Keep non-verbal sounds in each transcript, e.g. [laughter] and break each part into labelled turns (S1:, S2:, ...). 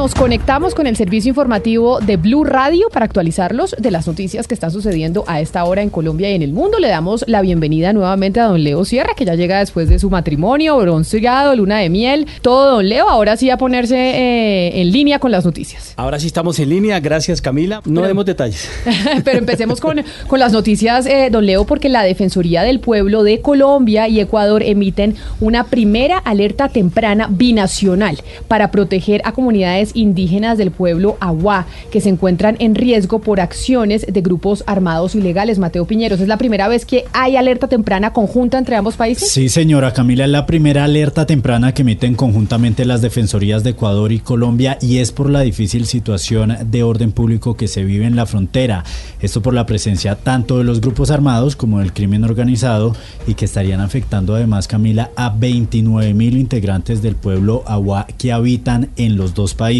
S1: Nos conectamos con el servicio informativo de Blue Radio para actualizarlos de las noticias que están sucediendo a esta hora en Colombia y en el mundo. Le damos la bienvenida nuevamente a don Leo Sierra, que ya llega después de su matrimonio, bronceado, luna de miel, todo don Leo. Ahora sí a ponerse eh, en línea con las noticias.
S2: Ahora sí estamos en línea, gracias Camila. No demos detalles. [laughs]
S1: Pero empecemos con, con las noticias, eh, don Leo, porque la Defensoría del Pueblo de Colombia y Ecuador emiten una primera alerta temprana binacional para proteger a comunidades indígenas del pueblo Aguá que se encuentran en riesgo por acciones de grupos armados ilegales. Mateo Piñeros, ¿es la primera vez que hay alerta temprana conjunta entre ambos países?
S3: Sí, señora Camila, es la primera alerta temprana que emiten conjuntamente las defensorías de Ecuador y Colombia y es por la difícil situación de orden público que se vive en la frontera. Esto por la presencia tanto de los grupos armados como del crimen organizado y que estarían afectando además, Camila, a 29 mil integrantes del pueblo Aguá que habitan en los dos países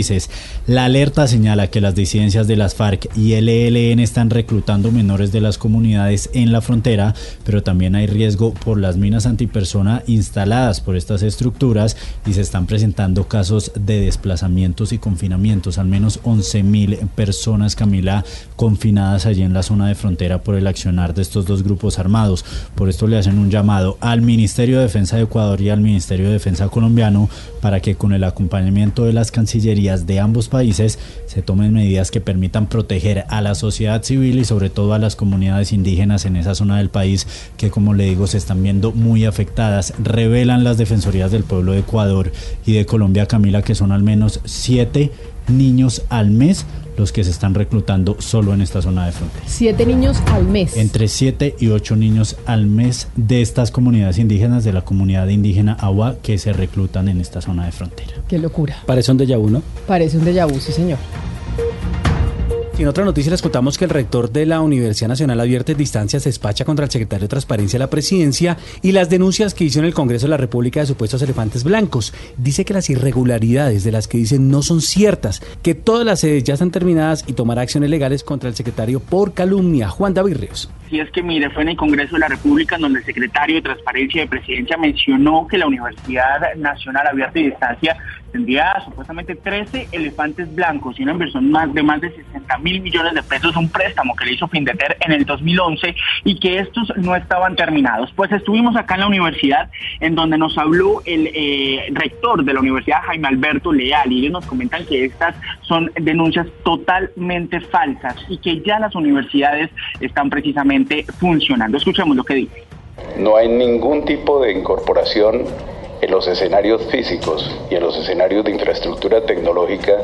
S3: la alerta señala que las disidencias de las FARC y el ELN están reclutando menores de las comunidades en la frontera, pero también hay riesgo por las minas antipersona instaladas por estas estructuras y se están presentando casos de desplazamientos y confinamientos. Al menos 11 mil personas, Camila, confinadas allí en la zona de frontera por el accionar de estos dos grupos armados. Por esto le hacen un llamado al Ministerio de Defensa de Ecuador y al Ministerio de Defensa colombiano para que con el acompañamiento de las cancillerías de ambos países se tomen medidas que permitan proteger a la sociedad civil y sobre todo a las comunidades indígenas en esa zona del país que como le digo se están viendo muy afectadas. Revelan las defensorías del pueblo de Ecuador y de Colombia, Camila, que son al menos siete niños al mes los que se están reclutando solo en esta zona de frontera.
S1: Siete niños al mes.
S3: Entre siete y ocho niños al mes de estas comunidades indígenas, de la comunidad indígena Agua, que se reclutan en esta zona de frontera.
S1: Qué locura.
S2: Parece un déjà vu, ¿no?
S1: Parece un déjà vu, sí, señor.
S2: En otra noticia les contamos que el rector de la Universidad Nacional Abierta Distancia se despacha contra el secretario de Transparencia de la Presidencia y las denuncias que hizo en el Congreso de la República de supuestos elefantes blancos. Dice que las irregularidades de las que dicen no son ciertas, que todas las sedes ya están terminadas y tomará acciones legales contra el secretario por calumnia. Juan David Ríos.
S4: Sí, es que mire, fue en el Congreso de la República donde el secretario de Transparencia de Presidencia mencionó que la Universidad Nacional Abierta y Distancia tendría supuestamente 13 elefantes blancos y una inversión más de más de 60 mil millones de pesos, un préstamo que le hizo Findeter en el 2011 y que estos no estaban terminados. Pues estuvimos acá en la universidad en donde nos habló el eh, rector de la universidad, Jaime Alberto Leal, y ellos nos comentan que estas son denuncias totalmente falsas y que ya las universidades están precisamente funcionando. Escuchemos lo que dice.
S5: No hay ningún tipo de incorporación en los escenarios físicos y en los escenarios de infraestructura tecnológica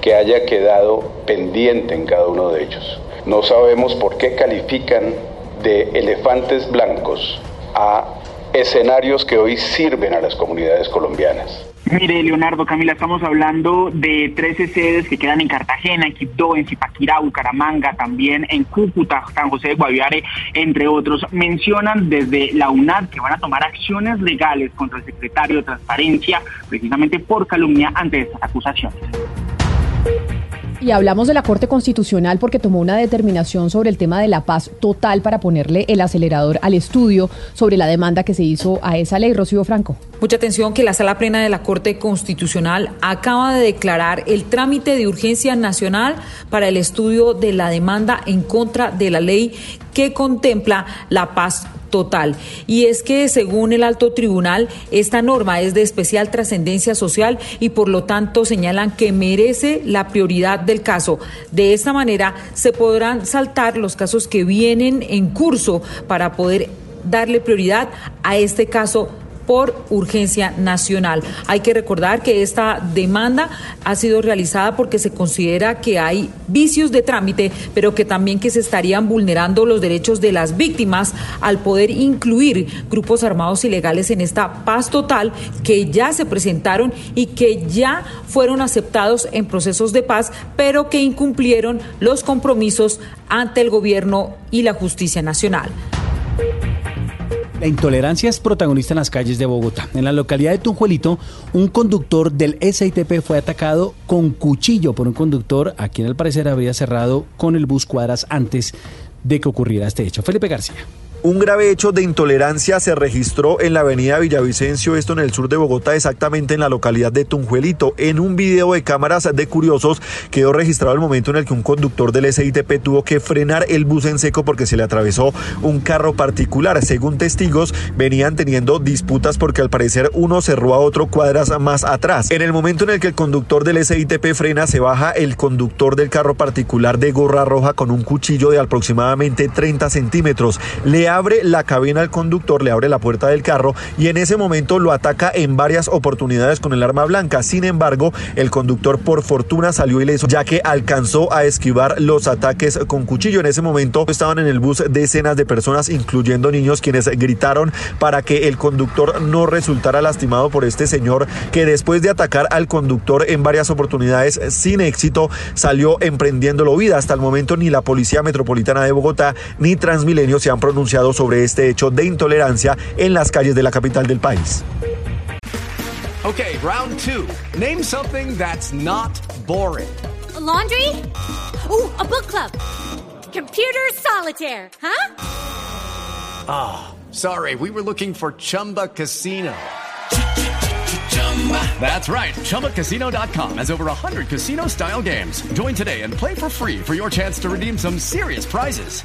S5: que haya quedado pendiente en cada uno de ellos. No sabemos por qué califican de elefantes blancos a escenarios que hoy sirven a las comunidades colombianas.
S4: Mire, Leonardo, Camila, estamos hablando de 13 sedes que quedan en Cartagena, en Quibdó, en Zipaquirá, Bucaramanga, también en Cúcuta, San José de Guaviare, entre otros. Mencionan desde la UNAD que van a tomar acciones legales contra el secretario de Transparencia, precisamente por calumnia ante estas acusaciones.
S1: Y hablamos de la Corte Constitucional porque tomó una determinación sobre el tema de la paz total para ponerle el acelerador al estudio sobre la demanda que se hizo a esa ley. Rocío Franco.
S6: Mucha atención que la Sala Plena de la Corte Constitucional acaba de declarar el trámite de urgencia nacional para el estudio de la demanda en contra de la ley que contempla la paz total. Y es que, según el alto tribunal, esta norma es de especial trascendencia social y por lo tanto señalan que merece la prioridad del caso. De esta manera se podrán saltar los casos que vienen en curso para poder darle prioridad a este caso por urgencia nacional. Hay que recordar que esta demanda ha sido realizada porque se considera que hay vicios de trámite, pero que también que se estarían vulnerando los derechos de las víctimas al poder incluir grupos armados ilegales en esta paz total que ya se presentaron y que ya fueron aceptados en procesos de paz, pero que incumplieron los compromisos ante el gobierno y la justicia nacional.
S2: La intolerancia es protagonista en las calles de Bogotá. En la localidad de Tunjuelito, un conductor del SITP fue atacado con cuchillo por un conductor a quien al parecer había cerrado con el bus cuadras antes de que ocurriera este hecho. Felipe García.
S7: Un grave hecho de intolerancia se registró en la avenida Villavicencio, esto en el sur de Bogotá, exactamente en la localidad de Tunjuelito. En un video de cámaras de curiosos quedó registrado el momento en el que un conductor del SITP tuvo que frenar el bus en seco porque se le atravesó un carro particular. Según testigos, venían teniendo disputas porque al parecer uno cerró a otro cuadras más atrás. En el momento en el que el conductor del SITP frena, se baja el conductor del carro particular de gorra roja con un cuchillo de aproximadamente 30 centímetros. Le abre la cabina al conductor, le abre la puerta del carro y en ese momento lo ataca en varias oportunidades con el arma blanca. Sin embargo, el conductor por fortuna salió ileso ya que alcanzó a esquivar los ataques con cuchillo. En ese momento estaban en el bus decenas de personas, incluyendo niños, quienes gritaron para que el conductor no resultara lastimado por este señor que después de atacar al conductor en varias oportunidades sin éxito salió emprendiéndolo vida. Hasta el momento ni la Policía Metropolitana de Bogotá ni Transmilenio se han pronunciado sobre este hecho de intolerancia en las calles de la capital del país.
S8: Okay, round two. Name something that's not boring.
S9: A laundry? Ooh, a book club. Computer solitaire, huh?
S8: Ah, sorry, we were looking for Chumba Casino. That's right. ChumbaCasino.com has over 100 casino style games. Join today and play for free for your chance to redeem some serious prizes.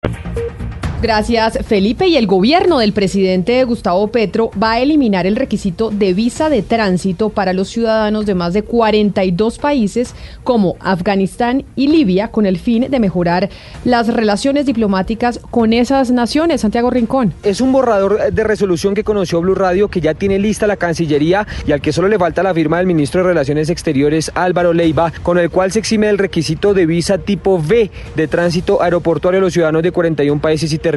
S1: Gracias, Felipe. Y el gobierno del presidente Gustavo Petro va a eliminar el requisito de visa de tránsito para los ciudadanos de más de 42 países como Afganistán y Libia con el fin de mejorar las relaciones diplomáticas con esas naciones. Santiago Rincón.
S10: Es un borrador de resolución que conoció Blue Radio que ya tiene lista la Cancillería y al que solo le falta la firma del ministro de Relaciones Exteriores Álvaro Leiva, con el cual se exime del requisito de visa tipo V de tránsito aeroportuario a los ciudadanos de 41 países y territorios.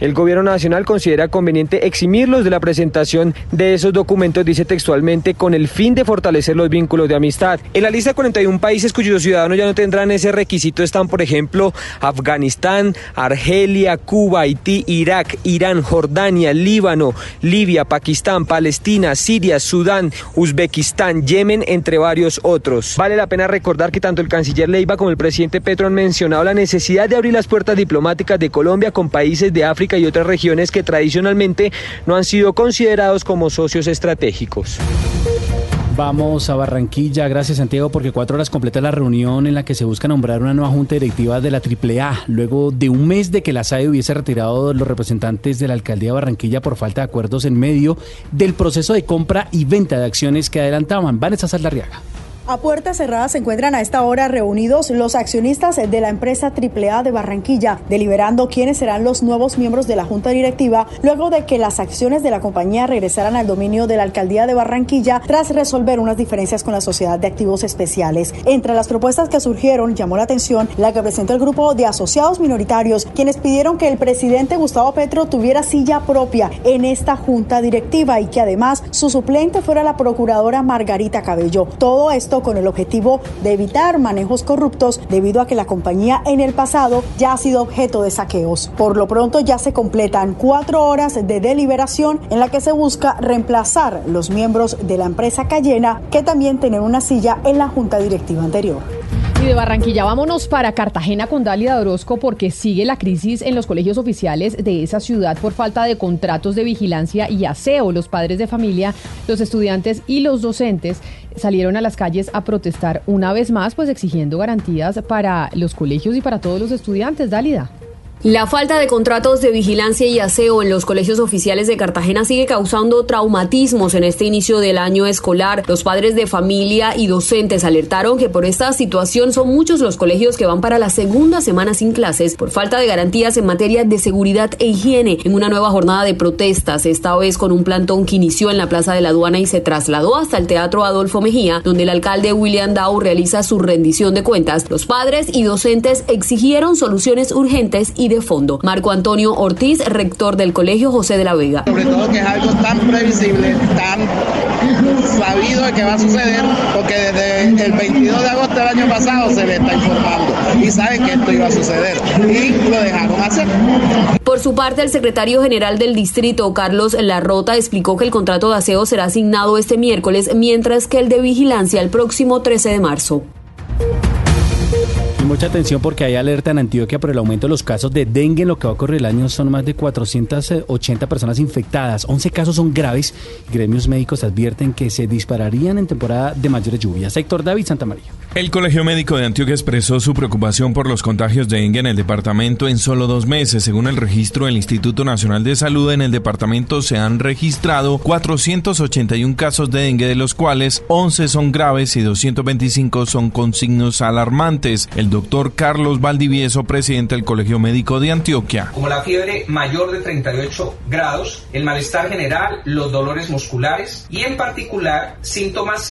S10: El gobierno nacional considera conveniente eximirlos de la presentación de esos documentos, dice textualmente, con el fin de fortalecer los vínculos de amistad. En la lista de 41 países cuyos ciudadanos ya no tendrán ese requisito están, por ejemplo, Afganistán, Argelia, Cuba, Haití, Irak, Irán, Jordania, Líbano, Libia, Pakistán, Palestina, Siria, Sudán, Uzbekistán, Yemen, entre varios otros. Vale la pena recordar que tanto el canciller Leiva como el presidente Petro han mencionado la necesidad de abrir las puertas diplomáticas de Colombia con países de África y otras regiones que tradicionalmente no han sido considerados como socios estratégicos.
S2: Vamos a Barranquilla. Gracias, Santiago, porque cuatro horas completa la reunión en la que se busca nombrar una nueva junta directiva de la AAA, luego de un mes de que la SAE hubiese retirado los representantes de la alcaldía de Barranquilla por falta de acuerdos en medio del proceso de compra y venta de acciones que adelantaban. Vanessa Saldarriaga.
S11: A puertas cerradas se encuentran a esta hora reunidos los accionistas de la empresa AAA de Barranquilla, deliberando quiénes serán los nuevos miembros de la junta directiva luego de que las acciones de la compañía regresaran al dominio de la alcaldía de Barranquilla tras resolver unas diferencias con la sociedad de activos especiales. Entre las propuestas que surgieron llamó la atención la que presentó el grupo de asociados minoritarios, quienes pidieron que el presidente Gustavo Petro tuviera silla propia en esta junta directiva y que además su suplente fuera la procuradora Margarita Cabello. Todo esto con el objetivo de evitar manejos corruptos debido a que la compañía en el pasado ya ha sido objeto de saqueos. Por lo pronto ya se completan cuatro horas de deliberación en la que se busca reemplazar los miembros de la empresa Cayena que también tienen una silla en la junta directiva anterior.
S1: Y de Barranquilla vámonos para Cartagena con Dalia Orozco porque sigue la crisis en los colegios oficiales de esa ciudad por falta de contratos de vigilancia y aseo. Los padres de familia, los estudiantes y los docentes salieron a las calles a protestar una vez más, pues exigiendo garantías para los colegios y para todos los estudiantes. Dálida.
S12: La falta de contratos de vigilancia y aseo en los colegios oficiales de Cartagena sigue causando traumatismos en este inicio del año escolar. Los padres de familia y docentes alertaron que por esta situación son muchos los colegios que van para la segunda semana sin clases por falta de garantías en materia de seguridad e higiene en una nueva jornada de protestas, esta vez con un plantón que inició en la Plaza de la Aduana y se trasladó hasta el Teatro Adolfo Mejía, donde el alcalde William Dow realiza su rendición de cuentas. Los padres y docentes exigieron soluciones urgentes y de fondo. Marco Antonio Ortiz, rector del Colegio José de la Vega.
S13: Sobre todo que es algo tan previsible, tan sabido de que va a suceder, porque desde el 22 de agosto del año pasado se le está informando y saben que esto iba a suceder y lo dejaron hacer.
S12: Por su parte, el secretario general del distrito, Carlos Larrota, explicó que el contrato de aseo será asignado este miércoles, mientras que el de vigilancia el próximo 13 de marzo.
S2: Mucha atención porque hay alerta en Antioquia por el aumento de los casos de dengue. En lo que va a ocurrir el año son más de 480 personas infectadas. 11 casos son graves. Gremios médicos advierten que se dispararían en temporada de mayores lluvias. Sector David Santa María.
S14: El Colegio Médico de Antioquia expresó su preocupación por los contagios de dengue en el departamento en solo dos meses. Según el registro del Instituto Nacional de Salud, en el departamento se han registrado 481 casos de dengue, de los cuales 11 son graves y 225 son con signos alarmantes. El doctor Carlos Valdivieso, presidente del Colegio Médico de Antioquia.
S15: Como la fiebre mayor de 38 grados, el malestar general, los dolores musculares y en particular síntomas.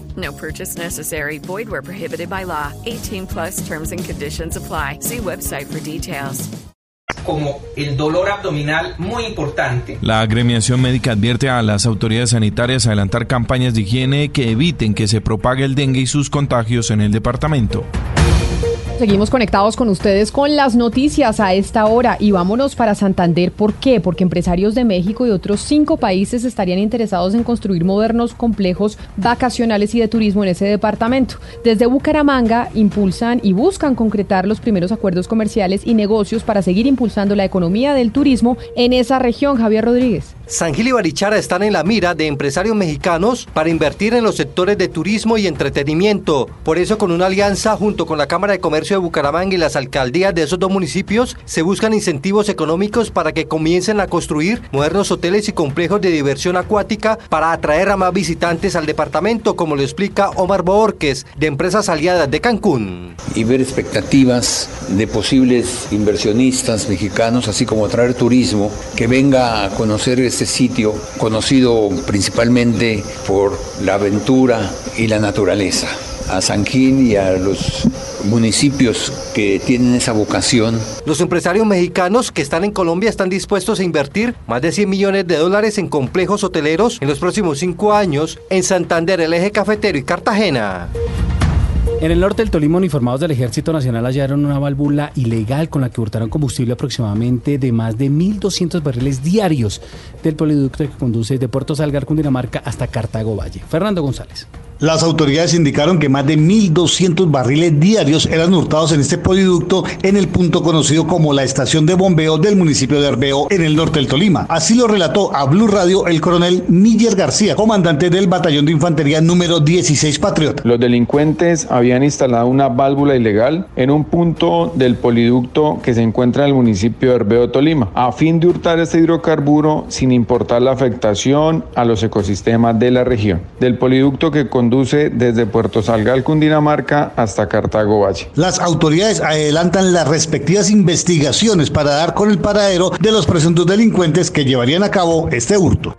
S16: No purchase necessary. Void where prohibited by law. 18 plus terms and conditions apply. See website for details.
S15: como el dolor abdominal muy importante.
S14: La agremiación médica advierte a las autoridades sanitarias a adelantar campañas de higiene que eviten que se propague el dengue y sus contagios en el departamento.
S1: Seguimos conectados con ustedes con las noticias a esta hora y vámonos para Santander. ¿Por qué? Porque empresarios de México y otros cinco países estarían interesados en construir modernos complejos vacacionales y de turismo en ese departamento. Desde Bucaramanga impulsan y buscan concretar los primeros acuerdos comerciales y negocios para seguir impulsando la economía del turismo en esa región. Javier Rodríguez.
S17: San Gil y Barichara están en la mira de empresarios mexicanos para invertir en los sectores de turismo y entretenimiento. Por eso, con una alianza junto con la Cámara de Comercio de Bucaramanga y las alcaldías de esos dos municipios, se buscan incentivos económicos para que comiencen a construir modernos hoteles y complejos de diversión acuática para atraer a más visitantes al departamento, como lo explica Omar Borques, de Empresas Aliadas de Cancún.
S18: Y ver expectativas de posibles inversionistas mexicanos, así como traer turismo que venga a conocer este sitio conocido principalmente por la aventura y la naturaleza. A San Gil y a los municipios que tienen esa vocación.
S17: Los empresarios mexicanos que están en Colombia están dispuestos a invertir más de 100 millones de dólares en complejos hoteleros en los próximos cinco años en Santander, el eje cafetero y Cartagena.
S2: En el norte del Tolima, uniformados del Ejército Nacional hallaron una válvula ilegal con la que hurtaron combustible aproximadamente de más de 1.200 barriles diarios del poliducto que conduce de Puerto Salgar, Cundinamarca, hasta Cartago Valle. Fernando González.
S19: Las autoridades indicaron que más de 1.200 barriles diarios eran hurtados en este poliducto en el punto conocido como la estación de bombeo del municipio de Herbeo en el norte del Tolima. Así lo relató a Blue Radio el coronel Níger García, comandante del batallón de infantería número 16 Patriot.
S20: Los delincuentes habían instalado una válvula ilegal en un punto del poliducto que se encuentra en el municipio de Herbeo, Tolima, a fin de hurtar este hidrocarburo sin importar la afectación a los ecosistemas de la región. Del poliducto que desde Puerto Salgal, Cundinamarca, hasta Cartago Valle.
S19: Las autoridades adelantan las respectivas investigaciones para dar con el paradero de los presuntos delincuentes que llevarían a cabo este hurto.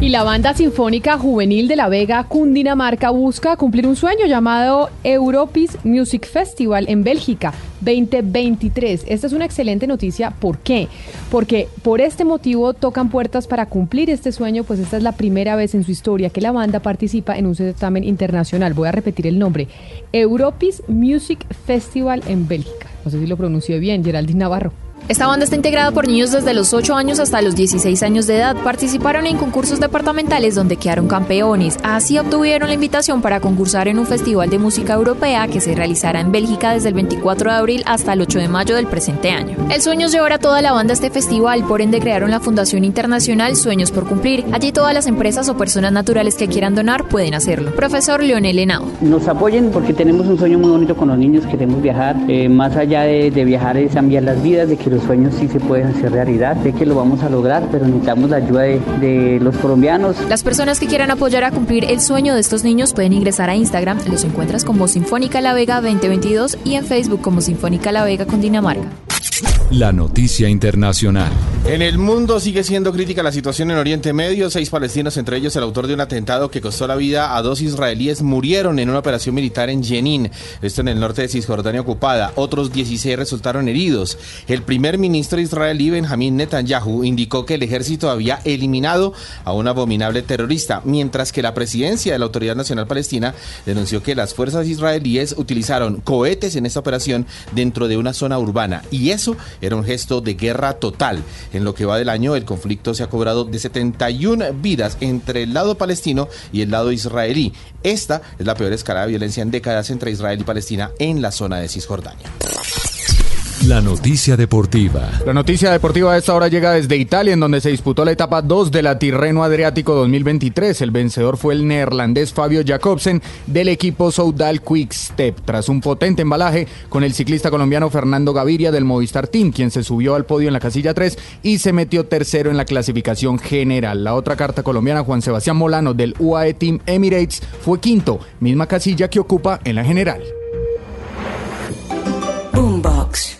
S1: Y la banda sinfónica juvenil de La Vega, Cundinamarca, busca cumplir un sueño llamado Europis Music Festival en Bélgica 2023. Esta es una excelente noticia. ¿Por qué? Porque por este motivo tocan puertas para cumplir este sueño, pues esta es la primera vez en su historia que la banda participa en un certamen internacional. Voy a repetir el nombre. Europis Music Festival en Bélgica. No sé si lo pronuncié bien, Geraldine Navarro.
S21: Esta banda está integrada por niños desde los 8 años hasta los 16 años de edad. Participaron en concursos departamentales donde quedaron campeones. Así obtuvieron la invitación para concursar en un festival de música europea que se realizará en Bélgica desde el 24 de abril hasta el 8 de mayo del presente año. El sueño es llevar a toda la banda a este festival, por ende crearon la Fundación Internacional Sueños por Cumplir. Allí todas las empresas o personas naturales que quieran donar pueden hacerlo. Profesor Leonel Henao.
S22: Nos apoyen porque tenemos un sueño muy bonito con los niños, queremos viajar. Eh, más allá de, de viajar es cambiar las vidas, de que los sueños sí se pueden hacer realidad. Sé que lo vamos a lograr, pero necesitamos la ayuda de, de los colombianos.
S21: Las personas que quieran apoyar a cumplir el sueño de estos niños pueden ingresar a Instagram. Los encuentras como Sinfónica La Vega 2022 y en Facebook como Sinfónica La Vega con Dinamarca.
S23: La noticia internacional.
S24: En el mundo sigue siendo crítica la situación en Oriente Medio. Seis palestinos, entre ellos el autor de un atentado que costó la vida a dos israelíes, murieron en una operación militar en Jenin, esto en el norte de Cisjordania ocupada. Otros 16 resultaron heridos. El primer ministro israelí, Benjamín Netanyahu, indicó que el ejército había eliminado a un abominable terrorista, mientras que la presidencia de la Autoridad Nacional Palestina denunció que las fuerzas israelíes utilizaron cohetes en esta operación dentro de una zona urbana. Y eso era un gesto de guerra total. En lo que va del año, el conflicto se ha cobrado de 71 vidas entre el lado palestino y el lado israelí. Esta es la peor escalada de violencia en décadas entre Israel y Palestina en la zona de Cisjordania.
S23: La noticia deportiva.
S25: La noticia deportiva de esta hora llega desde Italia, en donde se disputó la etapa 2 de la Tirreno Adriático 2023. El vencedor fue el neerlandés Fabio Jacobsen del equipo Soudal Quick Step, tras un potente embalaje con el ciclista colombiano Fernando Gaviria del Movistar Team, quien se subió al podio en la casilla 3 y se metió tercero en la clasificación general. La otra carta colombiana, Juan Sebastián Molano del UAE Team Emirates, fue quinto, misma casilla que ocupa en la general.
S26: Boombox.